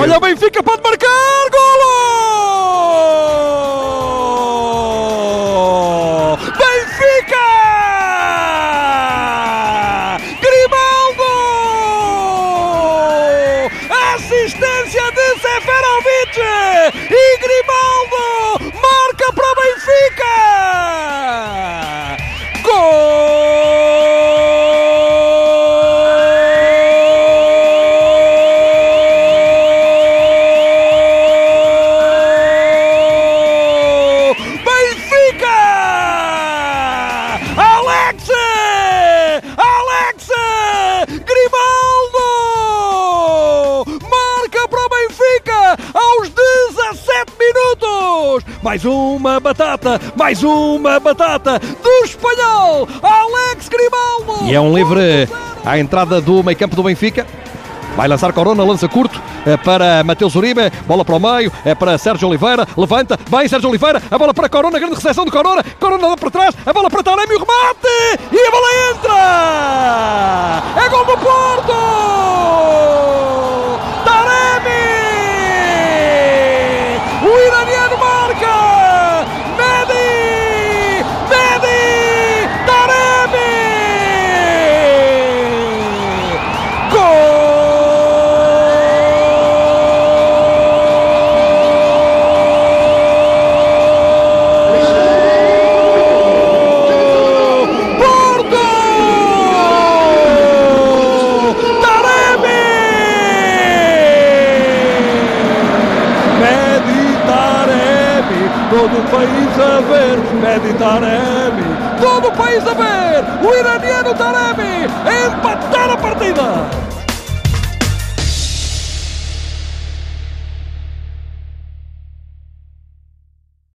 Olha o Benfica, pode marcar! Golo! Benfica! Grimaldo! Assistência de Seferovic! Alex! Alex! Grimaldo! Marca para o Benfica aos 17 minutos! Mais uma batata, mais uma batata do espanhol, Alex Grimaldo! E é um livre à entrada do meio campo do Benfica. Vai lançar Corona, lança curto. É para Mateus Uribe, bola para o meio, é para Sérgio Oliveira, levanta, vai Sérgio Oliveira, a bola para Corona, grande recepção de Corona, Corona dá para trás, a bola para Taremi, o remate! E a bola! É todo o país a ver, Meditaremi, todo o país a ver, o iraniano Taremi empatar a partida.